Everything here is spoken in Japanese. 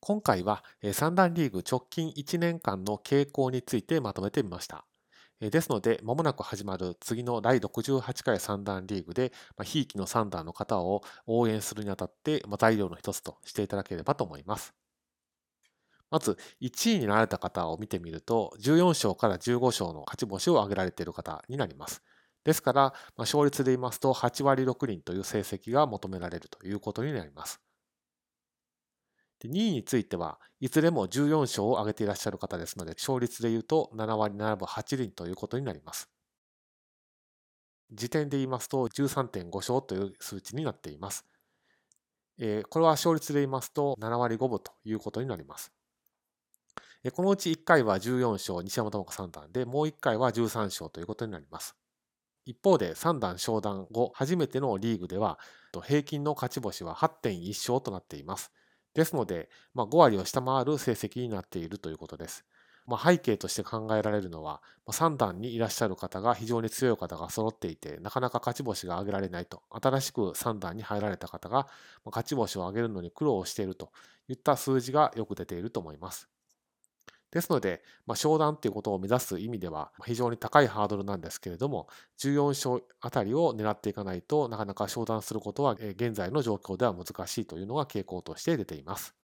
今回は三段リーグ直近1年間の傾向についてまとめてみました。ですので、まもなく始まる次の第68回三段リーグで、ひいきの三段の方を応援するにあたって、材料の一つとしていただければと思います。まず、1位になられた方を見てみると、14勝から15勝の勝ち星を挙げられている方になります。ですから、勝率で言いますと、8割6厘という成績が求められるということになります。2位については、いずれも14勝を挙げていらっしゃる方ですので、勝率で言うと7割7分8厘ということになります。時点で言いますと13.5勝という数値になっています。えー、これは勝率で言いますと7割5分ということになります。このうち1回は14勝、西山智子三段で、もう1回は13勝ということになります。一方で3段昇段後、初めてのリーグでは、平均の勝ち星は8.1勝となっています。ですので、まあ、5割を下回る成績になっているということです。まあ、背景として考えられるのは、ま3段にいらっしゃる方が非常に強い方が揃っていて、なかなか勝ち星が挙げられないと、新しく3段に入られた方がま勝ち星を挙げるのに苦労しているといった数字がよく出ていると思います。ですので、まあ、商談っていうことを目指す意味では非常に高いハードルなんですけれども、14勝あたりを狙っていかないとなかなか商談することは現在の状況では難しいというのが傾向として出ています。